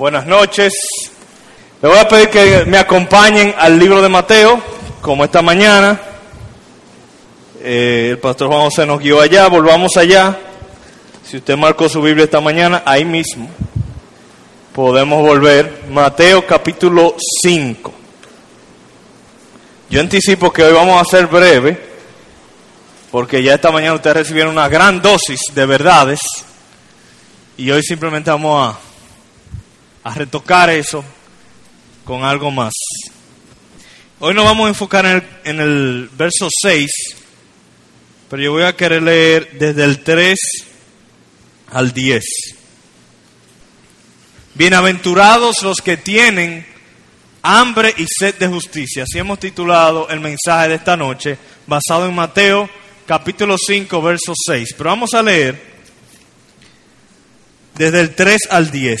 Buenas noches. Le voy a pedir que me acompañen al libro de Mateo, como esta mañana. Eh, el pastor Juan José nos guió allá, volvamos allá. Si usted marcó su Biblia esta mañana, ahí mismo podemos volver. Mateo capítulo 5. Yo anticipo que hoy vamos a ser breve, porque ya esta mañana ustedes recibieron una gran dosis de verdades, y hoy simplemente vamos a, a retocar eso con algo más. Hoy nos vamos a enfocar en el, en el verso 6, pero yo voy a querer leer desde el 3 al 10. Bienaventurados los que tienen hambre y sed de justicia. Así hemos titulado el mensaje de esta noche, basado en Mateo capítulo 5, verso 6. Pero vamos a leer desde el 3 al 10.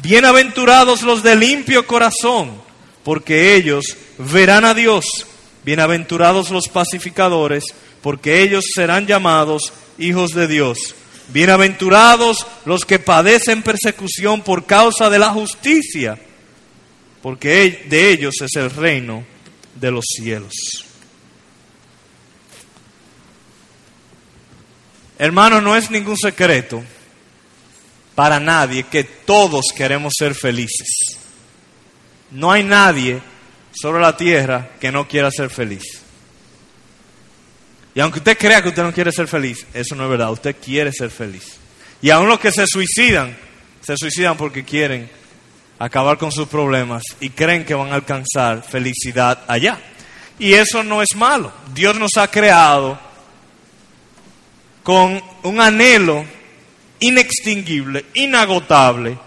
Bienaventurados los de limpio corazón, porque ellos verán a Dios. Bienaventurados los pacificadores, porque ellos serán llamados hijos de Dios. Bienaventurados los que padecen persecución por causa de la justicia, porque de ellos es el reino de los cielos. Hermano, no es ningún secreto para nadie que todos queremos ser felices. No hay nadie sobre la tierra que no quiera ser feliz. Y aunque usted crea que usted no quiere ser feliz, eso no es verdad, usted quiere ser feliz. Y aun los que se suicidan, se suicidan porque quieren acabar con sus problemas y creen que van a alcanzar felicidad allá. Y eso no es malo. Dios nos ha creado con un anhelo inextinguible, inagotable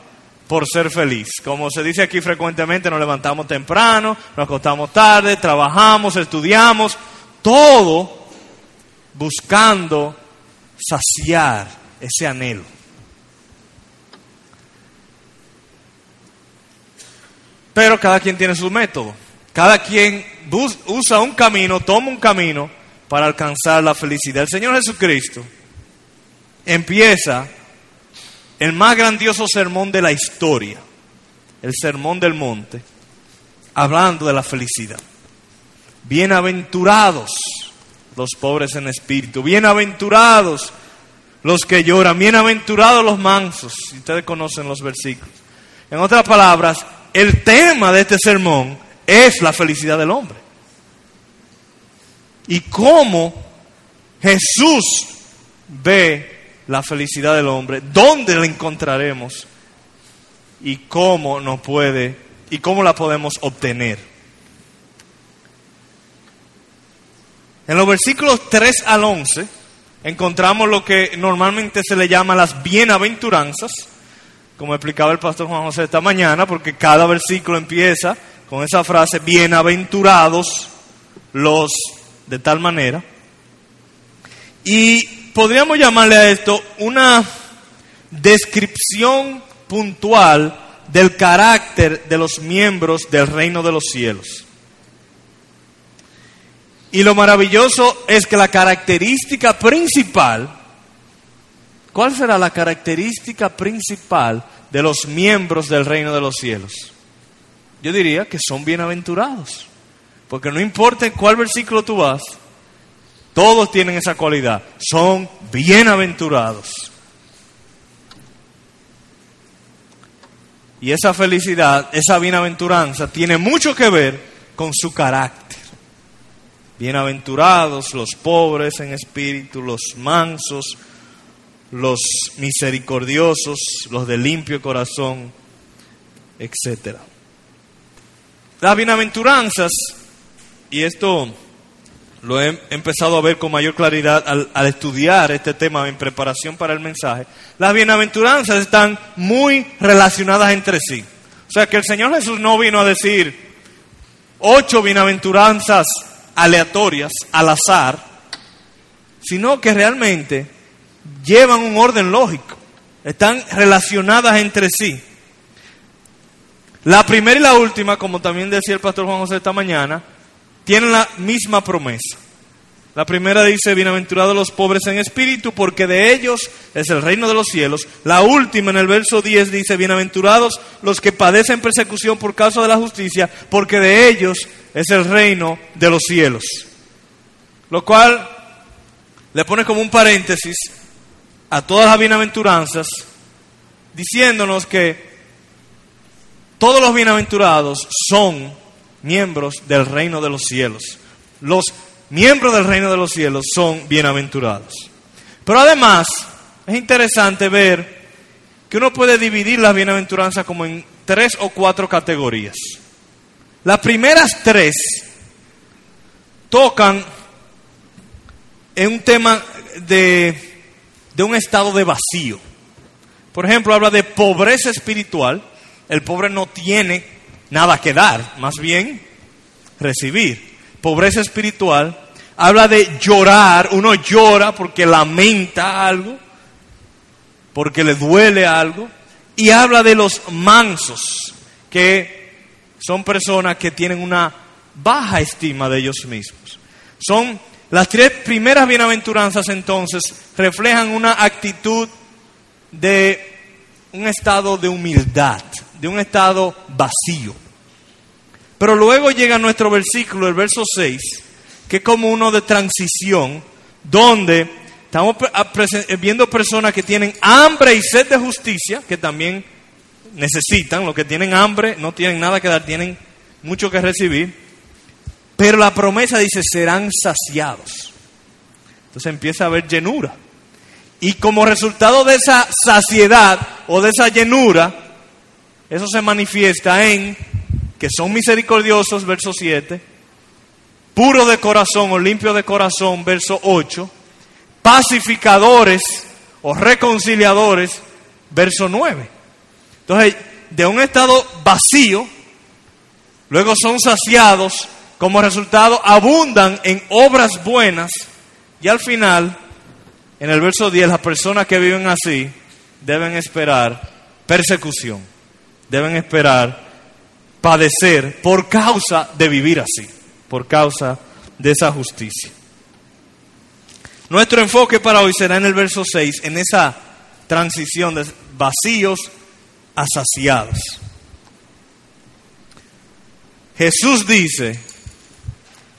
por ser feliz. Como se dice aquí frecuentemente, nos levantamos temprano, nos acostamos tarde, trabajamos, estudiamos, todo buscando saciar ese anhelo. Pero cada quien tiene su método. Cada quien usa un camino, toma un camino para alcanzar la felicidad. El Señor Jesucristo empieza el más grandioso sermón de la historia, el sermón del monte, hablando de la felicidad. Bienaventurados los pobres en espíritu, bienaventurados los que lloran, bienaventurados los mansos. Ustedes conocen los versículos. En otras palabras, el tema de este sermón es la felicidad del hombre. Y cómo Jesús ve la felicidad del hombre, dónde la encontraremos y cómo nos puede y cómo la podemos obtener. En los versículos 3 al 11 encontramos lo que normalmente se le llama las bienaventuranzas, como explicaba el pastor Juan José esta mañana, porque cada versículo empieza con esa frase, bienaventurados los de tal manera. Y podríamos llamarle a esto una descripción puntual del carácter de los miembros del reino de los cielos. Y lo maravilloso es que la característica principal, ¿cuál será la característica principal de los miembros del reino de los cielos? Yo diría que son bienaventurados. Porque no importa en cuál versículo tú vas, todos tienen esa cualidad. Son bienaventurados. Y esa felicidad, esa bienaventuranza tiene mucho que ver con su carácter. Bienaventurados los pobres en espíritu, los mansos, los misericordiosos, los de limpio corazón, etc. Las bienaventuranzas, y esto lo he empezado a ver con mayor claridad al, estudiar este tema en preparación para el mensaje, las bienaventuranzas están muy relacionadas entre sí. O sea que el Señor Jesús no vino a decir ocho bienaventuranzas aleatorias, al azar, sino que realmente llevan un orden lógico, están relacionadas entre sí. La primera y la última, como también decía el pastor Juan José esta mañana, tienen la misma promesa. La primera dice, bienaventurados los pobres en espíritu, porque de ellos es el reino de los cielos. La última en el verso 10 dice, bienaventurados los que padecen persecución por causa de la justicia, porque de ellos es el reino de los cielos. Lo cual le pone como un paréntesis a todas las bienaventuranzas, diciéndonos que todos los bienaventurados son miembros del reino de los cielos. Los miembros del reino de los cielos son bienaventurados. Pero además es interesante ver que uno puede dividir las bienaventuranzas como en tres o cuatro categorías. Las primeras tres tocan en un tema de, de un estado de vacío. Por ejemplo, habla de pobreza espiritual. El pobre no tiene nada que dar, más bien recibir. Pobreza espiritual. Habla de llorar. Uno llora porque lamenta algo, porque le duele algo. Y habla de los mansos, que son personas que tienen una baja estima de ellos mismos. Son las tres primeras bienaventuranzas entonces reflejan una actitud de un estado de humildad, de un estado vacío. Pero luego llega nuestro versículo, el verso 6, que es como uno de transición, donde estamos viendo personas que tienen hambre y sed de justicia, que también necesitan, los que tienen hambre no tienen nada que dar, tienen mucho que recibir. Pero la promesa dice, serán saciados. Entonces empieza a haber llenura. Y como resultado de esa saciedad o de esa llenura, eso se manifiesta en que son misericordiosos, verso 7, puros de corazón o limpios de corazón, verso 8, pacificadores o reconciliadores, verso 9. Entonces, de un estado vacío, luego son saciados como resultado abundan en obras buenas y al final, en el verso 10, las personas que viven así deben esperar persecución, deben esperar padecer por causa de vivir así, por causa de esa justicia. Nuestro enfoque para hoy será en el verso 6, en esa transición de vacíos a saciados. Jesús dice,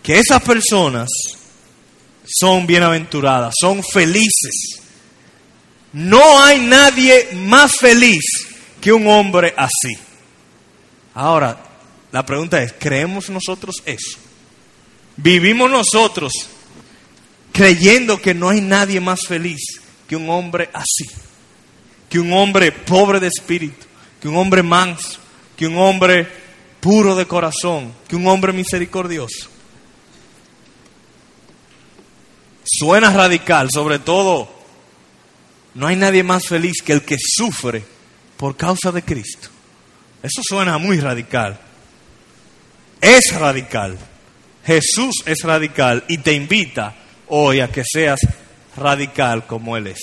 que esas personas son bienaventuradas, son felices. No hay nadie más feliz que un hombre así. Ahora, la pregunta es, ¿creemos nosotros eso? ¿Vivimos nosotros creyendo que no hay nadie más feliz que un hombre así? Que un hombre pobre de espíritu, que un hombre manso, que un hombre puro de corazón, que un hombre misericordioso. Suena radical, sobre todo, no hay nadie más feliz que el que sufre por causa de Cristo. Eso suena muy radical. Es radical. Jesús es radical y te invita hoy a que seas radical como Él es.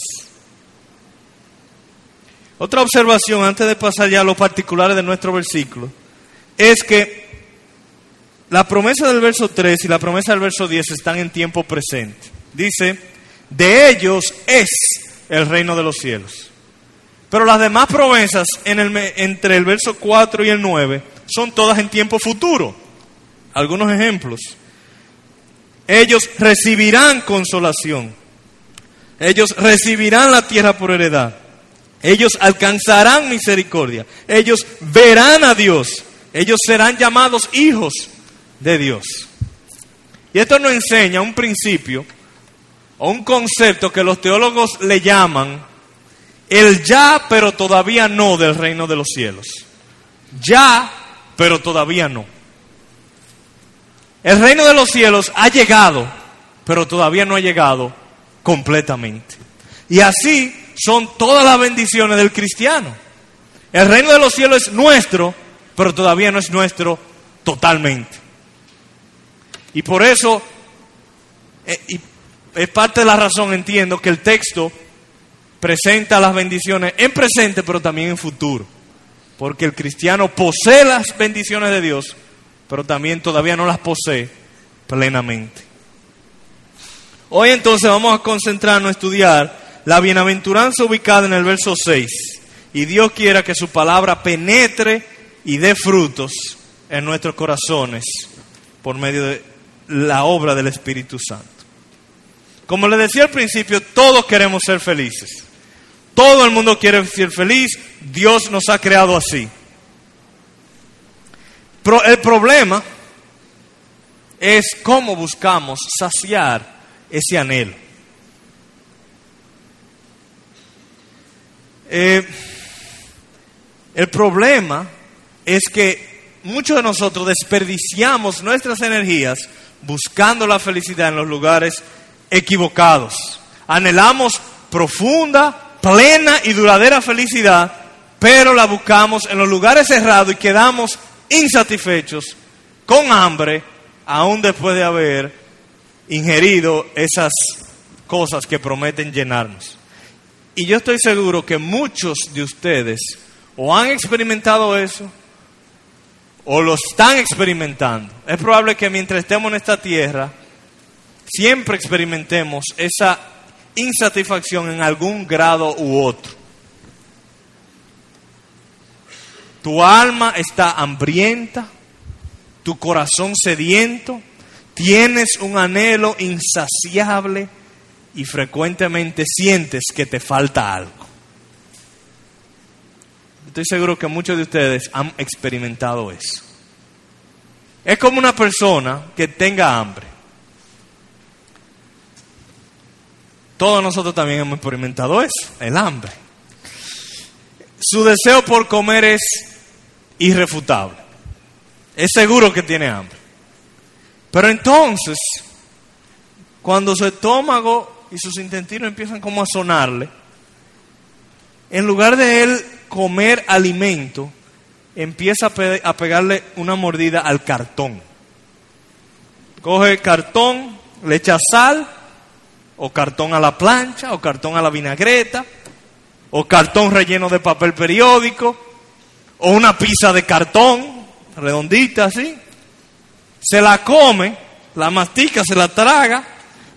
Otra observación antes de pasar ya a los particulares de nuestro versículo es que la promesa del verso 3 y la promesa del verso 10 están en tiempo presente. Dice, de ellos es el reino de los cielos. Pero las demás promesas entre el verso 4 y el 9 son todas en tiempo futuro. Algunos ejemplos. Ellos recibirán consolación. Ellos recibirán la tierra por heredad. Ellos alcanzarán misericordia. Ellos verán a Dios. Ellos serán llamados hijos de Dios. Y esto nos enseña un principio o un concepto que los teólogos le llaman el ya, pero todavía no del reino de los cielos. Ya, pero todavía no. El reino de los cielos ha llegado, pero todavía no ha llegado completamente. Y así son todas las bendiciones del cristiano. El reino de los cielos es nuestro, pero todavía no es nuestro totalmente. Y por eso, eh, es parte de la razón, entiendo, que el texto presenta las bendiciones en presente, pero también en futuro. Porque el cristiano posee las bendiciones de Dios, pero también todavía no las posee plenamente. Hoy entonces vamos a concentrarnos en estudiar la bienaventuranza ubicada en el verso 6. Y Dios quiera que su palabra penetre y dé frutos en nuestros corazones por medio de la obra del Espíritu Santo. Como le decía al principio, todos queremos ser felices. Todo el mundo quiere ser feliz. Dios nos ha creado así. Pero el problema es cómo buscamos saciar ese anhelo. Eh, el problema es que muchos de nosotros desperdiciamos nuestras energías buscando la felicidad en los lugares equivocados. Anhelamos profunda plena y duradera felicidad, pero la buscamos en los lugares cerrados y quedamos insatisfechos, con hambre, aún después de haber ingerido esas cosas que prometen llenarnos. Y yo estoy seguro que muchos de ustedes o han experimentado eso o lo están experimentando. Es probable que mientras estemos en esta tierra, siempre experimentemos esa insatisfacción en algún grado u otro. Tu alma está hambrienta, tu corazón sediento, tienes un anhelo insaciable y frecuentemente sientes que te falta algo. Estoy seguro que muchos de ustedes han experimentado eso. Es como una persona que tenga hambre. Todos nosotros también hemos experimentado eso, el hambre. Su deseo por comer es irrefutable. Es seguro que tiene hambre. Pero entonces, cuando su estómago y sus intestinos empiezan como a sonarle, en lugar de él comer alimento, empieza a, pegarle una mordida al cartón. Coge cartón, le echa sal o cartón a la plancha, o cartón a la vinagreta, o cartón relleno de papel periódico, o una pizza de cartón, redondita así. Se la come, la mastica, se la traga,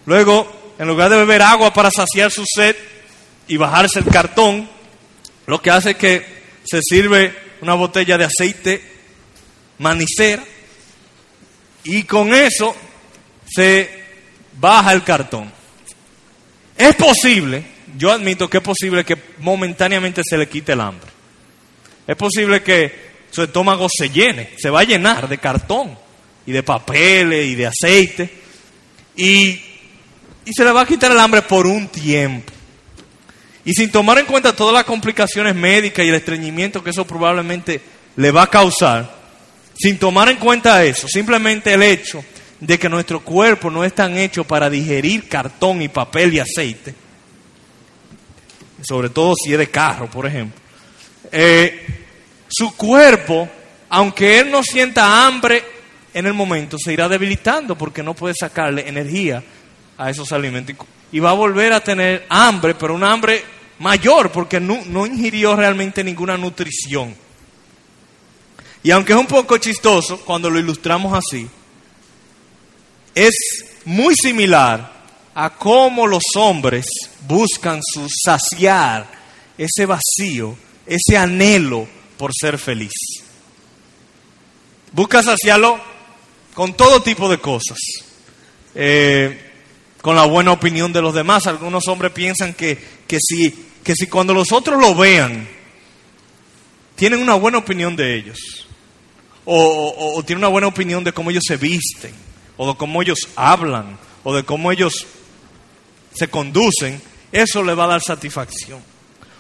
luego, en lugar de beber agua para saciar su sed y bajarse el cartón, lo que hace es que se sirve una botella de aceite manicera y con eso se baja el cartón. Es posible, yo admito que es posible que momentáneamente se le quite el hambre. Es posible que su estómago se llene, se va a llenar de cartón y de papeles y de aceite y, y se le va a quitar el hambre por un tiempo. Y sin tomar en cuenta todas las complicaciones médicas y el estreñimiento que eso probablemente le va a causar, sin tomar en cuenta eso, simplemente el hecho de que nuestro cuerpo no es tan hecho para digerir cartón y papel y aceite, sobre todo si es de carro, por ejemplo, eh, su cuerpo, aunque él no sienta hambre en el momento, se irá debilitando porque no puede sacarle energía a esos alimentos. Y va a volver a tener hambre, pero un hambre mayor porque no, no ingirió realmente ninguna nutrición. Y aunque es un poco chistoso cuando lo ilustramos así, es muy similar a cómo los hombres buscan su saciar ese vacío, ese anhelo por ser feliz. Busca saciarlo con todo tipo de cosas. Eh, con la buena opinión de los demás. Algunos hombres piensan que, que, si, que si cuando los otros lo vean, tienen una buena opinión de ellos. O, o tienen una buena opinión de cómo ellos se visten o de cómo ellos hablan, o de cómo ellos se conducen, eso le va a dar satisfacción.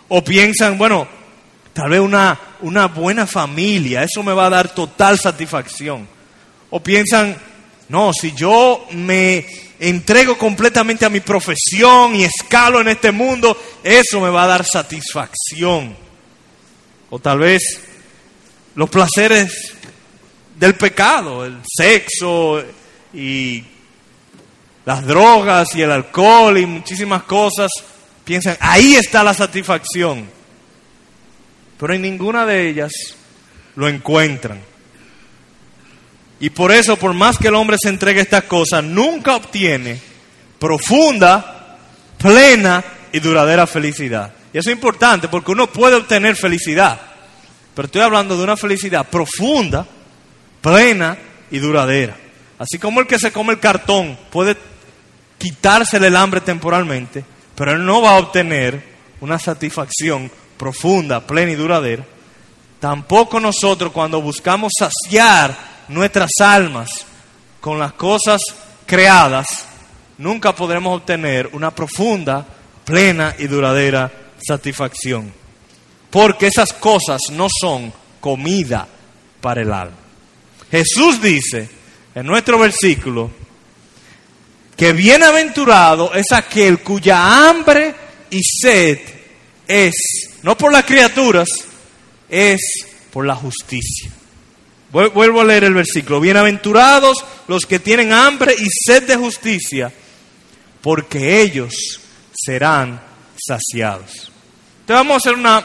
O piensan, bueno, tal vez una, una buena familia, eso me va a dar total satisfacción. O piensan, No, si yo me entrego completamente a mi profesión y escalo en este mundo, eso me va a dar satisfacción. O tal vez los placeres del pecado, el sexo y las drogas y el alcohol y muchísimas cosas, piensan, ahí está la satisfacción. Pero en ninguna de ellas lo encuentran. Y por eso, por más que el hombre se entregue a estas cosas, nunca obtiene profunda, plena y duradera felicidad. Y eso es importante porque uno puede obtener felicidad. Pero estoy hablando de una felicidad profunda, plena y duradera. Así como el que se come el cartón puede quitársele el hambre temporalmente, pero él no va a obtener una satisfacción profunda, plena y duradera. Tampoco nosotros cuando buscamos saciar nuestras almas con las cosas creadas, nunca podremos obtener una profunda, plena y duradera satisfacción. Porque esas cosas no son comida para el alma. Jesús dice en nuestro versículo, que bienaventurado es aquel cuya hambre y sed es, no por las criaturas, es por la justicia. Vuelvo a leer el versículo. Bienaventurados los que tienen hambre y sed de justicia, porque ellos serán saciados. Te vamos a hacer una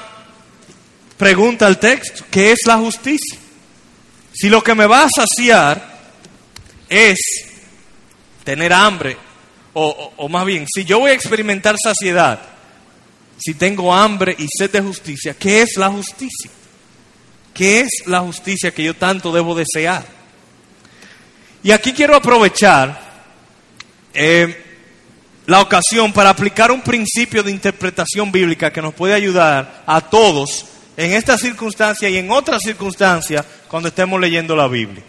pregunta al texto. ¿Qué es la justicia? Si lo que me va a saciar es tener hambre, o, más bien, si yo voy a experimentar saciedad, si tengo hambre y sed de justicia, ¿qué es la justicia? ¿Qué es la justicia que yo tanto debo desear? Y aquí quiero aprovechar eh, la ocasión para aplicar un principio de interpretación bíblica que nos puede ayudar a todos en esta circunstancia y en otras circunstancias cuando estemos leyendo la Biblia.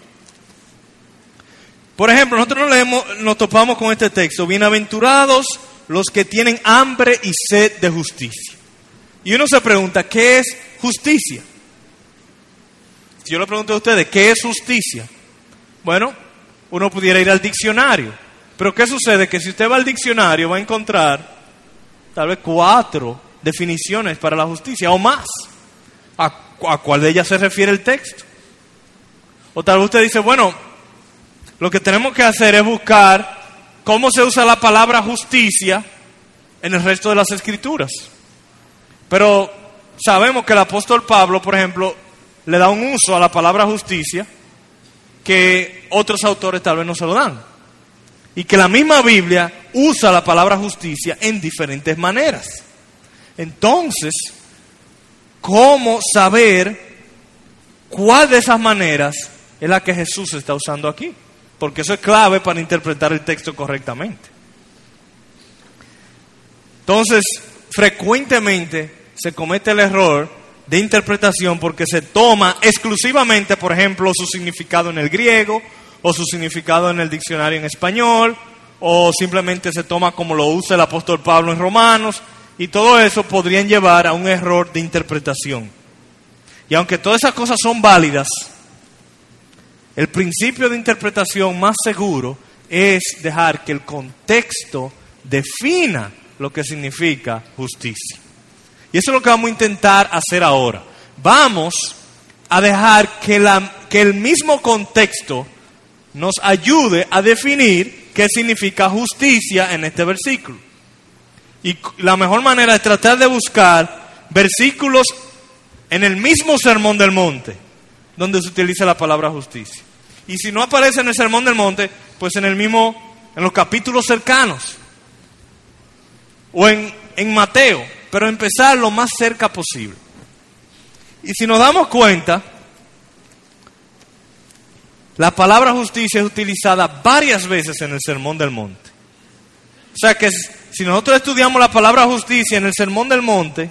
Por ejemplo, nosotros nos, leemos, nos topamos con este texto, bienaventurados los que tienen hambre y sed de justicia. Y uno se pregunta, ¿qué es justicia? Si yo le pregunto a ustedes, ¿qué es justicia? Bueno, uno pudiera ir al diccionario. Pero ¿qué sucede? Que si usted va al diccionario va a encontrar tal vez cuatro definiciones para la justicia o más. ¿A, a cuál de ellas se refiere el texto? O tal vez usted dice, bueno, lo que tenemos que hacer es buscar cómo se usa la palabra justicia en el resto de las escrituras. Pero sabemos que el apóstol Pablo, por ejemplo, le da un uso a la palabra justicia que otros autores tal vez no se lo dan. Y que la misma Biblia usa la palabra justicia en diferentes maneras. Entonces, ¿cómo saber cuál de esas maneras es la que Jesús está usando aquí? Porque eso es clave para interpretar el texto correctamente. Entonces, frecuentemente se comete el error de interpretación porque se toma exclusivamente, por ejemplo, su significado en el griego o su significado en el diccionario en español o simplemente se toma como lo usa el apóstol Pablo en Romanos y todo eso podrían llevar a un error de interpretación. Y aunque todas esas cosas son válidas, el principio de interpretación más seguro es dejar que el contexto defina lo que significa justicia. Y eso es lo que vamos a intentar hacer ahora. Vamos a dejar que, el mismo contexto nos ayude a definir qué significa justicia en este versículo. Y la mejor manera es tratar de buscar versículos en el mismo sermón del monte, donde se utiliza la palabra justicia. Y si no aparece en el Sermón del Monte, pues en el mismo, en los capítulos cercanos. O en, en Mateo, pero empezar lo más cerca posible. Y si nos damos cuenta, la palabra justicia es utilizada varias veces en el Sermón del Monte. O sea que si nosotros estudiamos la palabra justicia en el Sermón del Monte,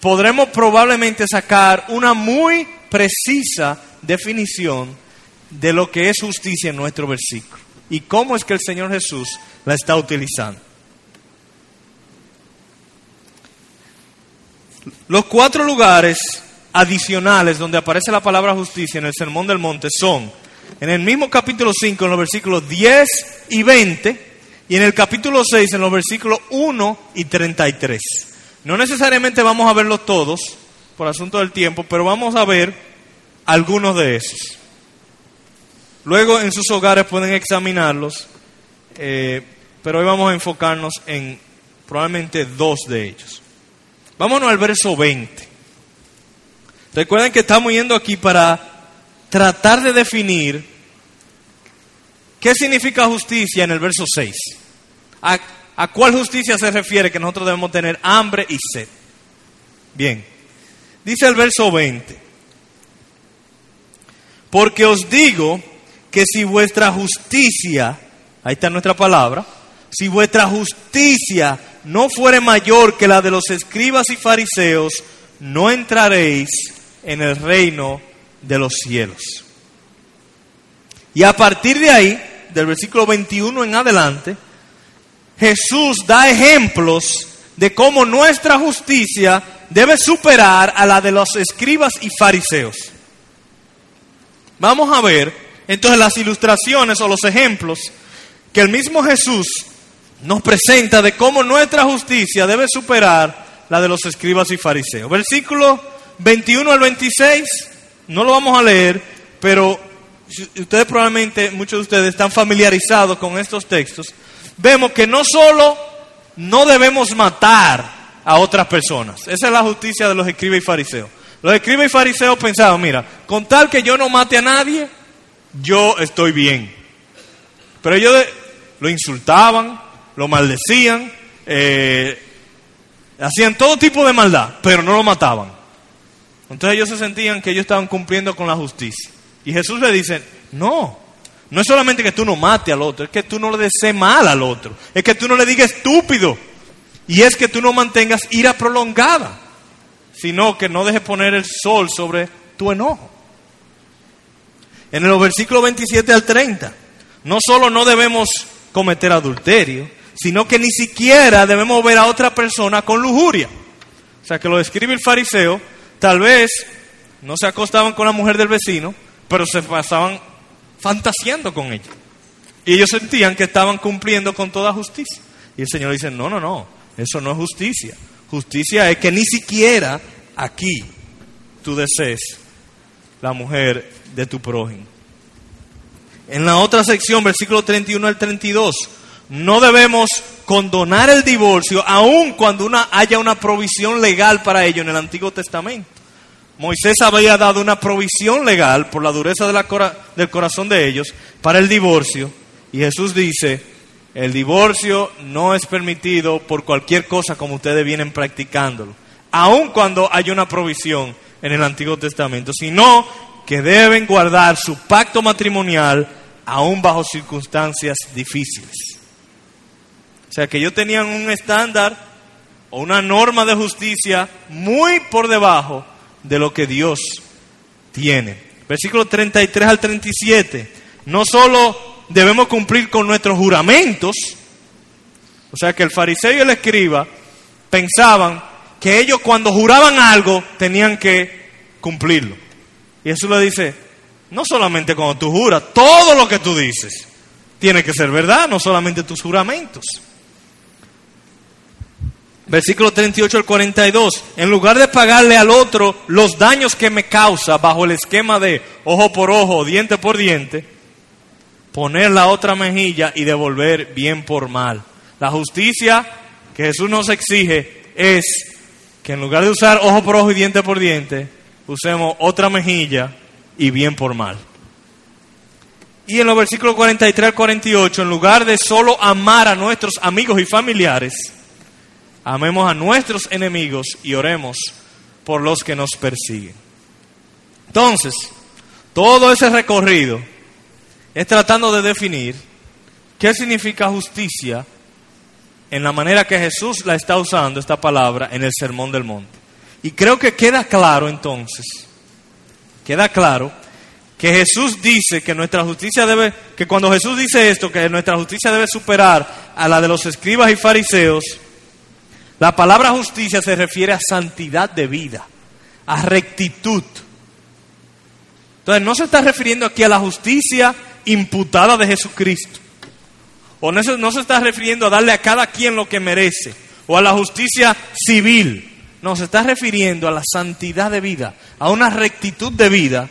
podremos probablemente sacar una muy precisa definición de lo que es justicia en nuestro versículo y cómo es que el Señor Jesús la está utilizando. Los cuatro lugares adicionales donde aparece la palabra justicia en el Sermón del Monte son en el mismo capítulo 5, en los versículos 10 y 20, y en el capítulo 6, en los versículos 1 y 33. No necesariamente vamos a verlos todos, por asunto del tiempo, pero vamos a ver algunos de esos. Luego en sus hogares pueden examinarlos, eh, pero hoy vamos a enfocarnos en probablemente dos de ellos. Vámonos al verso 20. Recuerden que estamos yendo aquí para tratar de definir qué significa justicia en el verso 6. ¿A, ¿A, cuál justicia se refiere que nosotros debemos tener hambre y sed? Bien, dice el verso 20. Porque os digo que si vuestra justicia, ahí está nuestra palabra, si vuestra justicia no fuere mayor que la de los escribas y fariseos, no entraréis en el reino de los cielos. Y a partir de ahí, del versículo 21 en adelante, Jesús da ejemplos de cómo nuestra justicia debe superar a la de los escribas y fariseos. Vamos a ver entonces las ilustraciones o los ejemplos que el mismo Jesús nos presenta de cómo nuestra justicia debe superar la de los escribas y fariseos. Versículo 21 al 26, no lo vamos a leer, pero ustedes probablemente, muchos de ustedes están familiarizados con estos textos. Vemos que no solo no debemos matar a otras personas, esa es la justicia de los escribas y fariseos. Los escribas y fariseos pensaban, mira, con tal que yo no mate a nadie, yo estoy bien. Pero ellos lo insultaban, lo maldecían, eh, hacían todo tipo de maldad, pero no lo mataban. Entonces ellos se sentían que ellos estaban cumpliendo con la justicia. Y Jesús le dice, no, no es solamente que tú no mates al otro, es que tú no le desees mal al otro, es que tú no le digas estúpido, y es que tú no mantengas ira prolongada, sino que no dejes poner el sol sobre tu enojo. En el versículo 27 al 30, no solo no debemos cometer adulterio, sino que ni siquiera debemos ver a otra persona con lujuria. O sea, que lo describe el fariseo, tal vez no se acostaban con la mujer del vecino, pero se pasaban fantaseando con ella. Y ellos sentían que estaban cumpliendo con toda justicia. Y el Señor dice, no, no, no, eso no es justicia. Justicia es que ni siquiera aquí tú desees la mujer de tu prójimo. En la otra sección, versículo 31 al 32, no debemos condonar el divorcio aun cuando una, haya una provisión legal para ello en el Antiguo Testamento. Moisés había dado una provisión legal por la dureza de la del corazón de ellos para el divorcio y Jesús dice, el divorcio no es permitido por cualquier cosa como ustedes vienen practicándolo, aun cuando haya una provisión en el Antiguo Testamento, sino que deben guardar su pacto matrimonial aún bajo circunstancias difíciles. O sea que ellos tenían un estándar o una norma de justicia muy por debajo de lo que Dios tiene. Versículo 33 al 37. No solo debemos cumplir con nuestros juramentos, o sea que el fariseo y el escriba pensaban que ellos cuando juraban algo tenían que cumplirlo. Y Jesús le dice, no solamente cuando tú juras, todo lo que tú dices tiene que ser verdad, no solamente tus juramentos. Versículo 38 al 42. En lugar de pagarle al otro los daños que me causa bajo el esquema de ojo por ojo, diente por diente, poner la otra mejilla y devolver bien por mal. La justicia que Jesús nos exige es que en lugar de usar ojo por ojo y diente por diente, usemos otra mejilla y bien por mal. Y en los versículos 43 al 48, en lugar de solo amar a nuestros amigos y familiares, amemos a nuestros enemigos y oremos por los que nos persiguen. Entonces, todo ese recorrido es tratando de definir qué significa justicia en la manera que Jesús la está usando esta palabra en el Sermón del Monte. Y creo que queda claro entonces, queda claro que Jesús dice que nuestra justicia debe, que cuando Jesús dice esto, que nuestra justicia debe superar a la de los escribas y fariseos, la palabra justicia se refiere a santidad de vida, a rectitud. Entonces no se está refiriendo aquí a la justicia imputada de Jesucristo. O no se, no se está refiriendo a darle a cada quien lo que merece. O a la justicia civil. No, se está refiriendo a la santidad de vida, a una rectitud de vida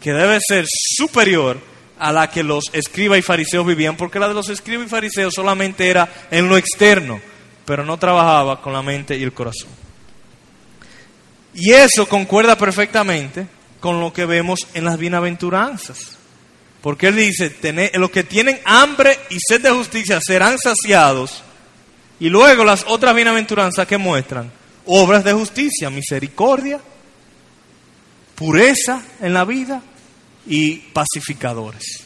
que debe ser superior a la que los escribas y fariseos vivían, porque la de los escribas y fariseos solamente era en lo externo, pero no trabajaba con la mente y el corazón. Y eso concuerda perfectamente con lo que vemos en las bienaventuranzas. Porque él dice, los que tienen hambre y sed de justicia serán saciados. Y luego las otras bienaventuranzas que muestran, obras de justicia, misericordia, pureza en la vida y pacificadores.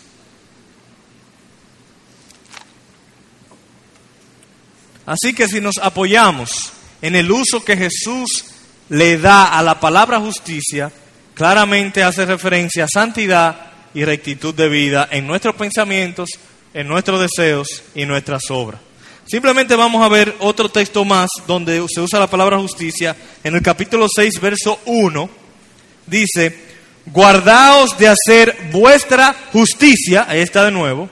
Así que si nos apoyamos en el uso que Jesús le da a la palabra justicia, claramente hace referencia a santidad y rectitud de vida en nuestros pensamientos, en nuestros deseos y nuestras obras. Simplemente vamos a ver otro texto más donde se usa la palabra justicia. En el capítulo 6, verso 1, dice, guardaos de hacer vuestra justicia, ahí está de nuevo,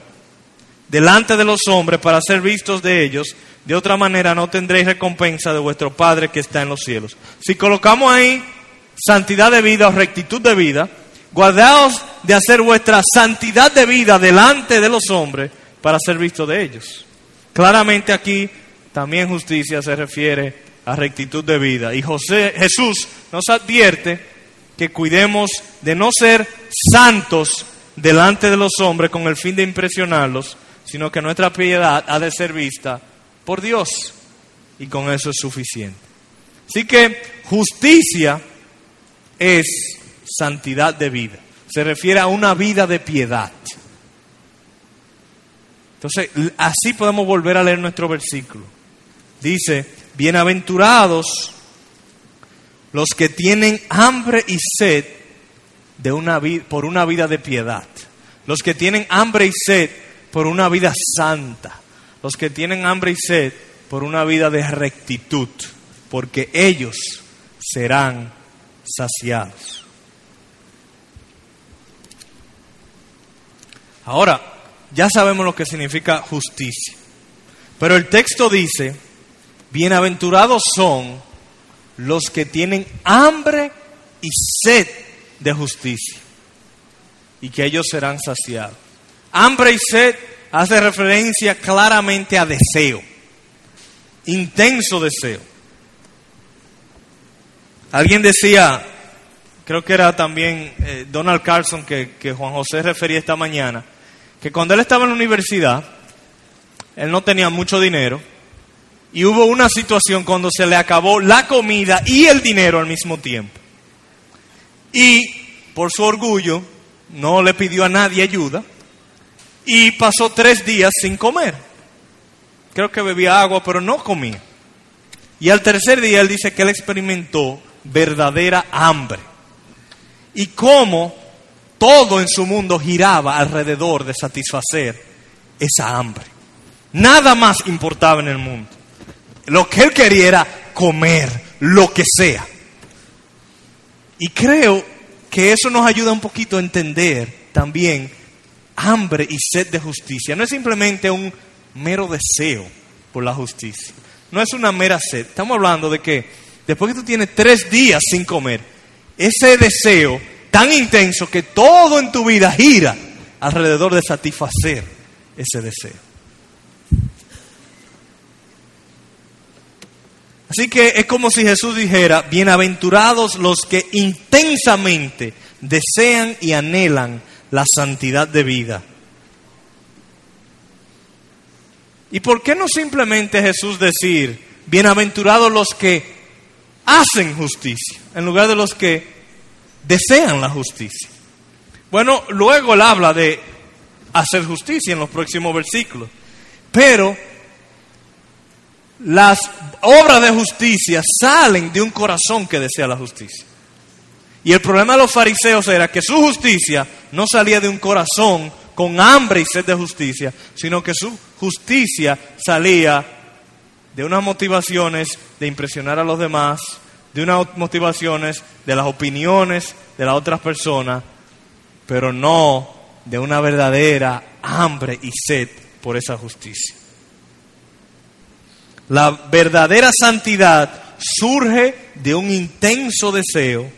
delante de los hombres para ser vistos de ellos, de otra manera no tendréis recompensa de vuestro Padre que está en los cielos. Si colocamos ahí santidad de vida o rectitud de vida, guardaos de hacer vuestra santidad de vida delante de los hombres para ser vistos de ellos. Claramente aquí también justicia se refiere a rectitud de vida. Y José, Jesús nos advierte que cuidemos de no ser santos delante de los hombres con el fin de impresionarlos, sino que nuestra piedad ha de ser vista por Dios. Y con eso es suficiente. Así que justicia es santidad de vida. Se refiere a una vida de piedad. Entonces, así podemos volver a leer nuestro versículo. Dice, bienaventurados los que tienen hambre y sed de una por una vida de piedad, los que tienen hambre y sed por una vida santa, los que tienen hambre y sed por una vida de rectitud, porque ellos serán saciados. Ahora, ya sabemos lo que significa justicia, pero el texto dice, bienaventurados son los que tienen hambre y sed de justicia, y que ellos serán saciados. Hambre y sed hace referencia claramente a deseo, intenso deseo. Alguien decía, creo que era también eh, Donald Carson que, que Juan José refería esta mañana, que cuando él estaba en la universidad, él no tenía mucho dinero, y hubo una situación cuando se le acabó la comida y el dinero al mismo tiempo. Y por su orgullo no le pidió a nadie ayuda y pasó tres días sin comer. Creo que bebía agua, pero no comía. Y al tercer día él dice que él experimentó verdadera hambre. Y cómo todo en su mundo giraba alrededor de satisfacer esa hambre. Nada más importaba en el mundo. Lo que él quería era comer lo que sea. Y creo que eso nos ayuda un poquito a entender también hambre y sed de justicia. No es simplemente un mero deseo por la justicia. No es una mera sed. Estamos hablando de que después que tú tienes tres días sin comer, ese deseo tan intenso que todo en tu vida gira alrededor de satisfacer ese deseo. Así que es como si Jesús dijera, bienaventurados los que intensamente desean y anhelan la santidad de vida. ¿Y por qué no simplemente Jesús decir, bienaventurados los que hacen justicia, en lugar de los que desean la justicia? Bueno, luego él habla de hacer justicia en los próximos versículos, pero las obras de justicia salen de un corazón que desea la justicia. Y el problema de los fariseos era que su justicia no salía de un corazón con hambre y sed de justicia, sino que su justicia salía de unas motivaciones de impresionar a los demás, de unas motivaciones, de las opiniones de las otras personas, pero no de una verdadera hambre y sed por esa justicia. La verdadera santidad surge de un intenso deseo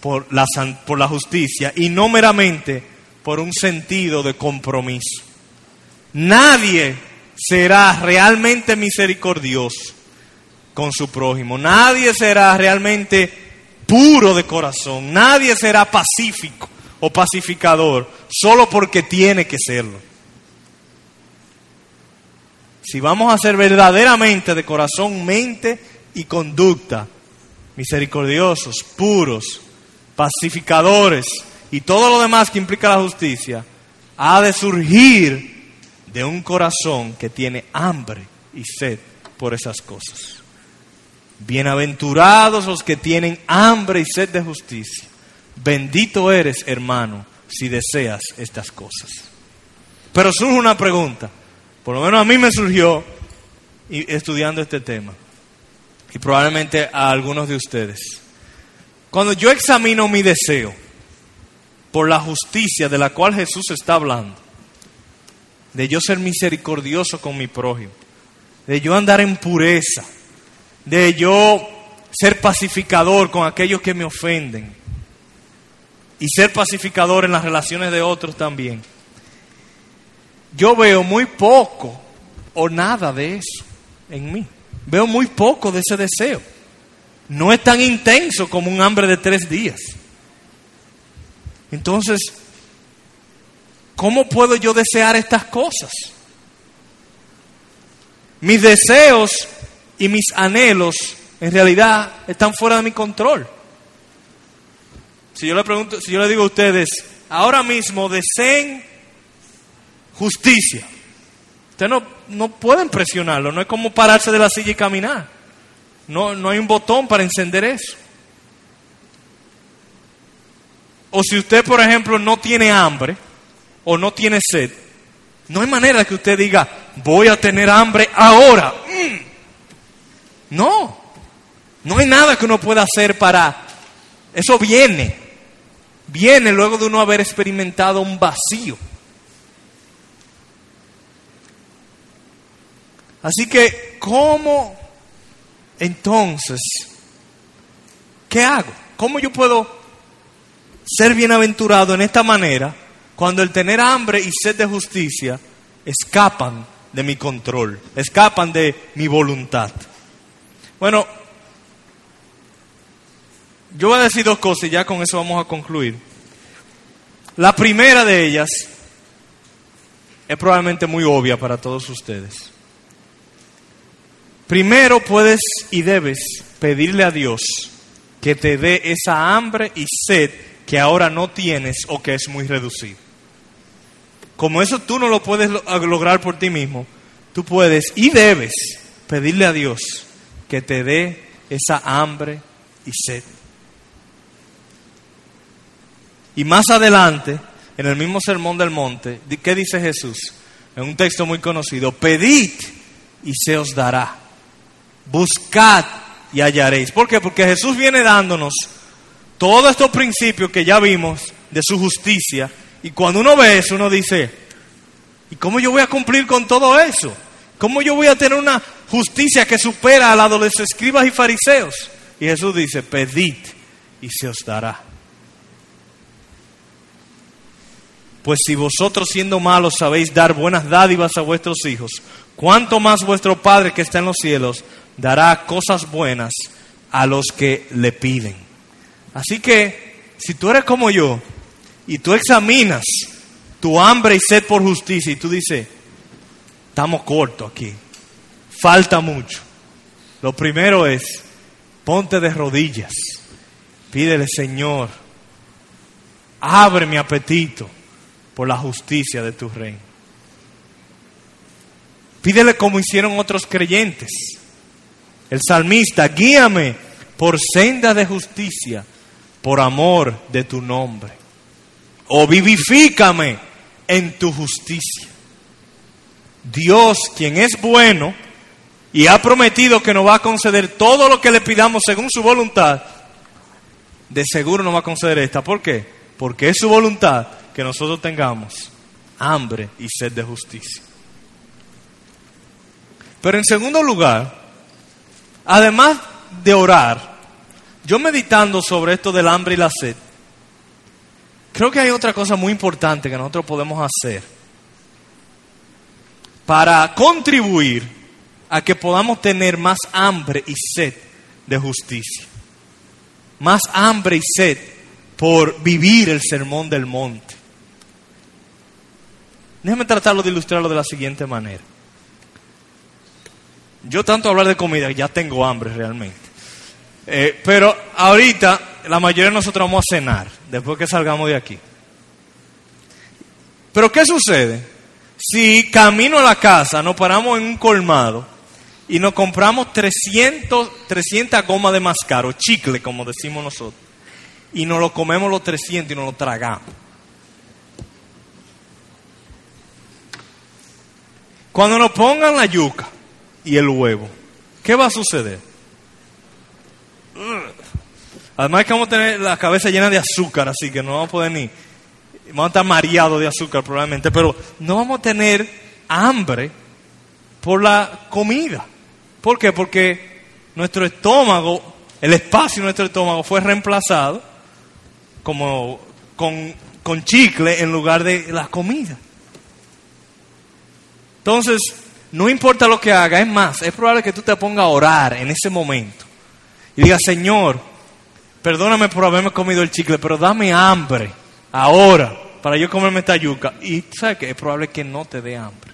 por la, por la justicia y no meramente por un sentido de compromiso. Nadie será realmente misericordioso con su prójimo. Nadie será realmente puro de corazón. Nadie será pacífico o pacificador solo porque tiene que serlo. Si vamos a ser verdaderamente de corazón, mente y conducta misericordiosos, puros, pacificadores y todo lo demás que implica la justicia, ha de surgir de un corazón que tiene hambre y sed por esas cosas. Bienaventurados los que tienen hambre y sed de justicia. Bendito eres, hermano, si deseas estas cosas. Pero surge una pregunta, por lo menos a mí me surgió estudiando este tema, y probablemente a algunos de ustedes. Cuando yo examino mi deseo por la justicia de la cual Jesús está hablando, de yo ser misericordioso con mi prójimo, de yo andar en pureza, de yo ser pacificador con aquellos que me ofenden y ser pacificador en las relaciones de otros también. Yo veo muy poco o nada de eso en mí. Veo muy poco de ese deseo. No es tan intenso como un hambre de tres días. Entonces, ¿cómo puedo yo desear estas cosas? Mis deseos y mis anhelos en realidad están fuera de mi control. Si yo le pregunto, si yo le digo a ustedes, ahora mismo deseen justicia, ustedes no, no pueden presionarlo, no es como pararse de la silla y caminar. No, no hay un botón para encender eso. O si usted, por ejemplo, no tiene hambre o no tiene sed, no hay manera que usted diga, voy a tener hambre ahora. No, no hay nada que uno pueda hacer para... Eso viene, viene luego de uno haber experimentado un vacío. Así que, ¿cómo entonces, qué hago? ¿Cómo yo puedo ser bienaventurado en esta manera cuando el tener hambre y sed de justicia escapan de mi control, escapan de mi voluntad? Bueno, yo voy a decir dos cosas y ya con eso vamos a concluir. La primera de ellas es probablemente muy obvia para todos ustedes. Primero puedes y debes pedirle a Dios que te dé esa hambre y sed que ahora no tienes o que es muy reducido. Como eso tú no lo puedes lograr por ti mismo, tú puedes y debes pedirle a Dios que te dé esa hambre y sed. Y más adelante, en el mismo Sermón del Monte, ¿qué dice Jesús? En un texto muy conocido, pedid y se os dará. Buscad y hallaréis. ¿Por qué? Porque Jesús viene dándonos todos estos principios que ya vimos de su justicia. Y cuando uno ve eso, uno dice, ¿y cómo yo voy a cumplir con todo eso? ¿Cómo yo voy a tener una justicia que supera a la de los escribas y fariseos? Y Jesús dice, pedid y se os dará. Pues si vosotros siendo malos sabéis dar buenas dádivas a vuestros hijos, ¿cuánto más vuestro Padre que está en los cielos dará cosas buenas a los que le piden? Así que, si tú eres como yo y tú examinas tu hambre y sed por justicia y tú dices, estamos cortos aquí, falta mucho. Lo primero es, ponte de rodillas, pídele Señor, abre mi apetito por la justicia de tu reino. Pídele como hicieron otros creyentes. El salmista, guíame por senda de justicia, por amor de tu nombre. O vivifícame en tu justicia. Dios, quien es bueno, y ha prometido que nos va a conceder todo lo que le pidamos según su voluntad, de seguro nos va a conceder esta. ¿Por qué? Porque es su voluntad que nosotros tengamos hambre y sed de justicia. Pero en segundo lugar, además de orar, yo meditando sobre esto del hambre y la sed, creo que hay otra cosa muy importante que nosotros podemos hacer para contribuir a que podamos tener más hambre y sed de justicia. Más hambre y sed por vivir el sermón del monte. Déjame tratarlo de ilustrarlo de la siguiente manera. Yo tanto hablar de comida, ya tengo hambre realmente. Eh, pero ahorita la mayoría de nosotros vamos a cenar, después que salgamos de aquí. Pero ¿qué sucede? Si camino a la casa nos paramos en un colmado y nos compramos 300, 300 gomas de mascar o chicle, como decimos nosotros, y nos lo comemos los 300 y nos lo tragamos. Cuando nos pongan la yuca y el huevo, ¿qué va a suceder? Además que vamos a tener la cabeza llena de azúcar, así que no vamos a poder ni, vamos a estar mareados de azúcar probablemente, pero no vamos a tener hambre por la comida. ¿Por qué? Porque nuestro estómago, el espacio de nuestro estómago fue reemplazado como con, chicle en lugar de la comida. Entonces, no importa lo que haga, es más, es probable que tú te pongas a orar en ese momento y digas, Señor, perdóname por haberme comido el chicle, pero dame hambre ahora para yo comerme esta yuca. Y sabes que es probable que no te dé hambre.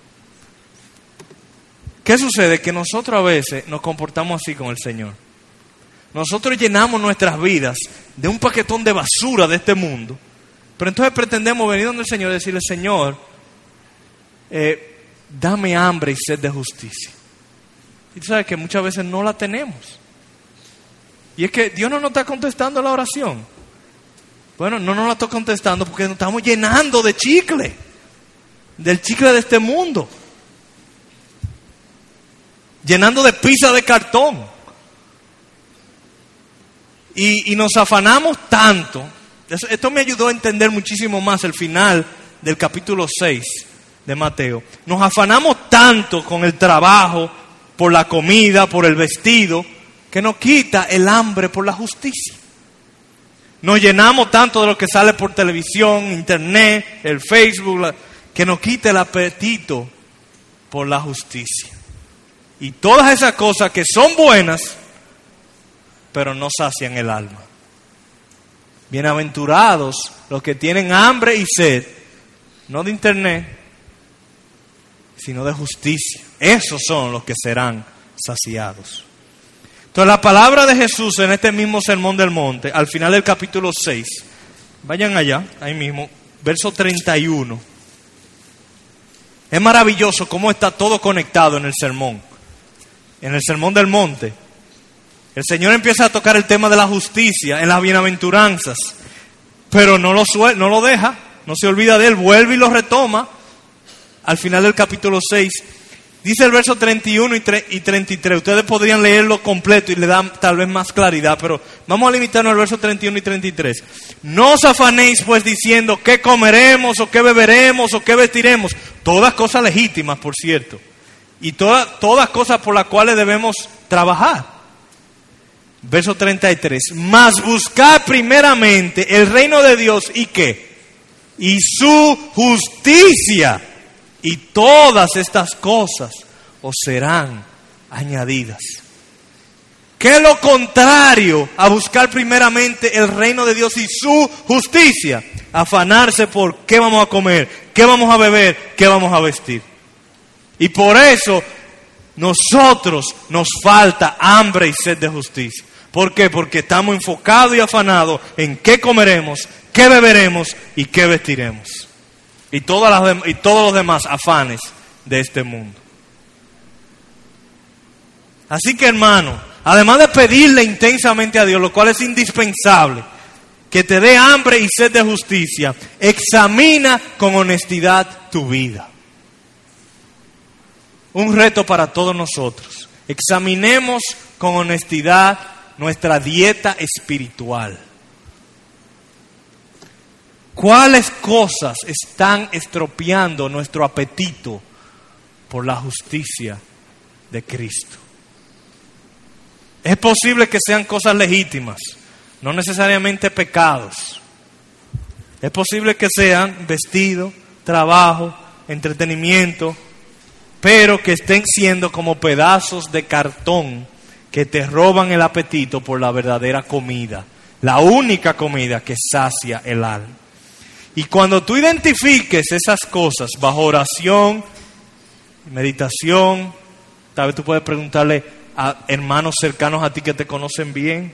¿Qué sucede? Que nosotros a veces nos comportamos así con el Señor. Nosotros llenamos nuestras vidas de un paquetón de basura de este mundo. Pero entonces pretendemos venir donde el Señor y decirle, Señor, eh, dame hambre y sed de justicia. Y tú sabes que muchas veces no la tenemos. Y es que Dios no nos está contestando la oración. Bueno, no nos la está contestando porque nos estamos llenando de chicle, del chicle de este mundo, llenando de pizza de cartón. Y, y nos afanamos tanto. Esto me ayudó a entender muchísimo más el final del capítulo 6 de Mateo. Nos afanamos tanto con el trabajo, por la comida, por el vestido, que nos quita el hambre por la justicia. Nos llenamos tanto de lo que sale por televisión, internet, el Facebook, que nos quita el apetito por la justicia. Y todas esas cosas que son buenas, pero no sacian el alma. Bienaventurados los que tienen hambre y sed, no de internet, sino de justicia. Esos son los que serán saciados. Entonces la palabra de Jesús en este mismo sermón del monte, al final del capítulo 6, vayan allá, ahí mismo, verso 31. Es maravilloso cómo está todo conectado en el sermón, en el sermón del monte. El Señor empieza a tocar el tema de la justicia en las bienaventuranzas, pero no lo, no lo deja, no se olvida de él, vuelve y lo retoma al final del capítulo 6 Dice el verso 31 y 33. Ustedes podrían leerlo completo y le dan tal vez más claridad, pero vamos a limitarnos al verso 31 y 33. No os afanéis pues diciendo qué comeremos o qué beberemos o qué vestiremos. Todas cosas legítimas, por cierto. Y todas, todas cosas por las cuales debemos trabajar. Verso 33. Mas buscad primeramente el reino de Dios y qué? Y su justicia y todas estas cosas os serán añadidas. ¿Qué es lo contrario a buscar primeramente el reino de Dios y su justicia? Afanarse por qué vamos a comer, qué vamos a beber, qué vamos a vestir. Y por eso nosotros nos falta hambre y sed de justicia. ¿Por qué? Porque estamos enfocados y afanados en qué comeremos, qué beberemos y qué vestiremos y, todas las, y todos los demás afanes de este mundo. Así que hermano, además de pedirle intensamente a Dios, lo cual es indispensable, que te dé hambre y sed de justicia, examina con honestidad tu vida. Un reto para todos nosotros. Examinemos con honestidad nuestra dieta espiritual. ¿Cuáles cosas están estropeando nuestro apetito por la justicia de Cristo? Es posible que sean cosas legítimas, no necesariamente pecados. Es posible que sean vestido, trabajo, entretenimiento, pero que estén siendo como pedazos de cartón que te roban el apetito por la verdadera comida, la única comida que sacia el alma. Y cuando tú identifiques esas cosas bajo oración, meditación, tal vez tú puedes preguntarle a hermanos cercanos a ti que te conocen bien,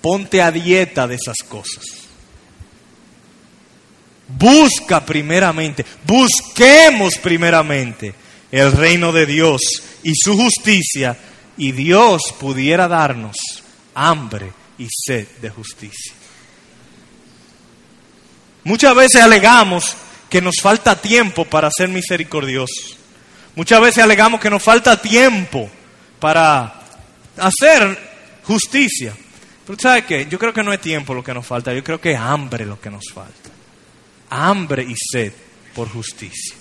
ponte a dieta de esas cosas. Busca primeramente, busquemos primeramente el reino de Dios y su justicia y Dios pudiera darnos hambre y sed de justicia. Muchas veces alegamos que nos falta tiempo para ser misericordiosos. Muchas veces alegamos que nos falta tiempo para hacer justicia. Pero ¿sabe qué? Yo creo que no es tiempo lo que nos falta, yo creo que es hambre lo que nos falta. Hambre y sed por justicia.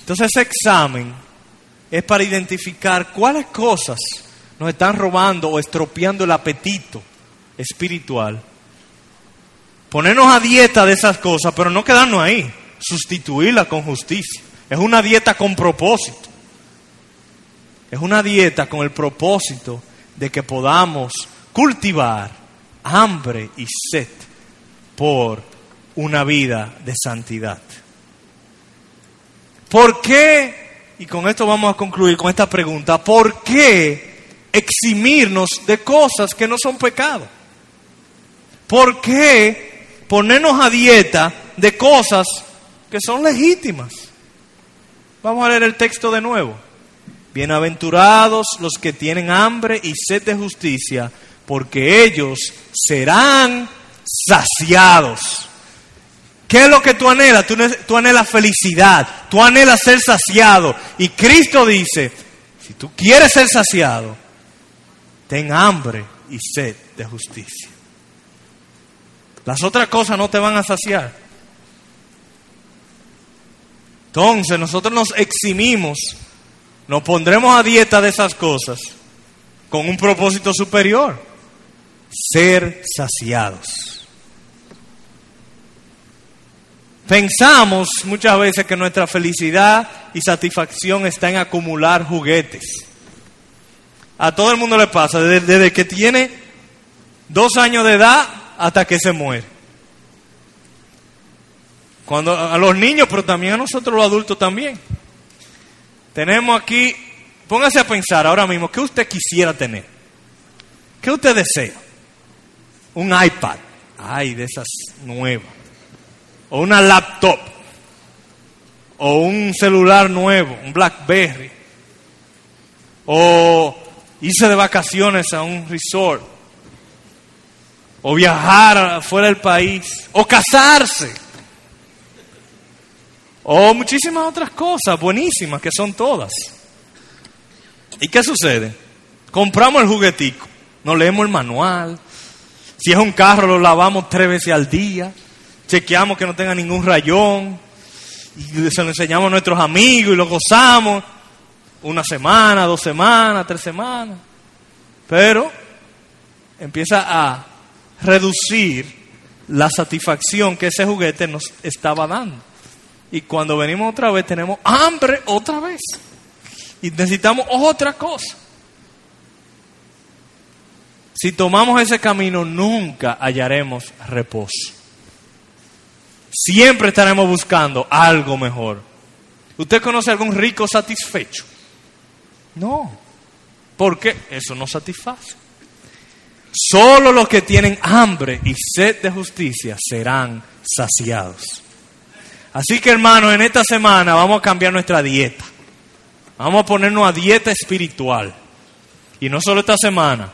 Entonces ese examen es para identificar cuáles cosas nos están robando o estropeando el apetito espiritual. Ponernos a dieta de esas cosas, pero no quedarnos ahí, sustituirla con justicia. Es una dieta con propósito. Es una dieta con el propósito de que podamos cultivar hambre y sed por una vida de santidad. ¿Por qué? Y con esto vamos a concluir con esta pregunta. ¿Por qué eximirnos de cosas que no son pecado? ¿Por qué ponernos a dieta de cosas que son legítimas? Vamos a leer el texto de nuevo. Bienaventurados los que tienen hambre y sed de justicia, porque ellos serán saciados. ¿Qué es lo que tú anhelas? Tú, tú anhelas felicidad, tú anhelas ser saciado. Y Cristo dice, si tú quieres ser saciado, ten hambre y sed de justicia. Las otras cosas no te van a saciar. Entonces nosotros nos eximimos, nos pondremos a dieta de esas cosas con un propósito superior, ser saciados. Pensamos muchas veces que nuestra felicidad y satisfacción está en acumular juguetes. A todo el mundo le pasa, desde, que tiene dos años de edad hasta que se muere. Cuando a los niños, pero también a nosotros los adultos también. Tenemos aquí, póngase a pensar ahora mismo, ¿qué usted quisiera tener? ¿Qué usted desea? Un iPad, ay, de esas nuevas. O una laptop. O un celular nuevo, un Blackberry. O irse de vacaciones a un resort, o viajar fuera del país, o casarse, o muchísimas otras cosas buenísimas que son todas. ¿Y qué sucede? Compramos el juguetico, no leemos el manual, si es un carro lo lavamos tres veces al día, chequeamos que no tenga ningún rayón, y se lo enseñamos a nuestros amigos y lo gozamos una semana, dos semanas, tres semanas. Pero empieza a reducir la satisfacción que ese juguete nos estaba dando. Y cuando venimos otra vez tenemos hambre otra vez. Y necesitamos otra cosa. Si tomamos ese camino nunca hallaremos reposo. Siempre estaremos buscando algo mejor. ¿Usted conoce algún rico satisfecho? No, porque eso no satisface. Solo los que tienen hambre y sed de justicia serán saciados. Así que hermanos, en esta semana vamos a cambiar nuestra dieta. Vamos a ponernos a dieta espiritual. Y no solo esta semana,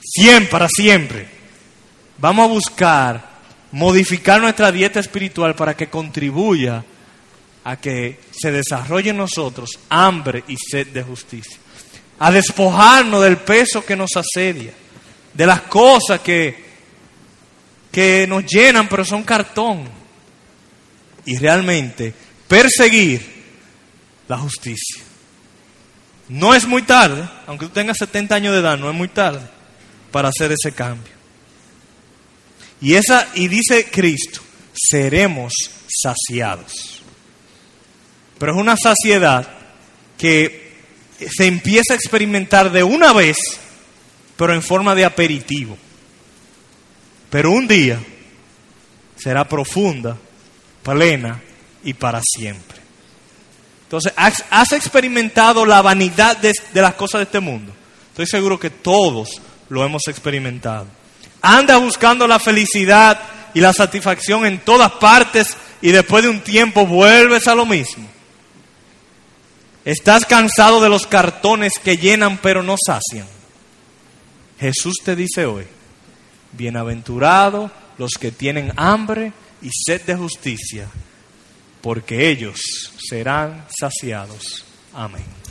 siempre, para siempre. Vamos a buscar modificar nuestra dieta espiritual para que contribuya a que se desarrolle en nosotros hambre y sed de justicia, a despojarnos del peso que nos asedia, de las cosas que, que nos llenan pero son cartón, y realmente perseguir la justicia. No es muy tarde, aunque tú tengas 70 años de edad, no es muy tarde para hacer ese cambio. Y esa y dice Cristo, seremos saciados. Pero es una saciedad que se empieza a experimentar de una vez, pero en forma de aperitivo. Pero un día será profunda, plena y para siempre. Entonces, ¿has, experimentado la vanidad de, de las cosas de este mundo? Estoy seguro que todos lo hemos experimentado. Anda buscando la felicidad y la satisfacción en todas partes y después de un tiempo vuelves a lo mismo. Estás cansado de los cartones que llenan pero no sacian. Jesús te dice hoy, bienaventurados los que tienen hambre y sed de justicia, porque ellos serán saciados. Amén.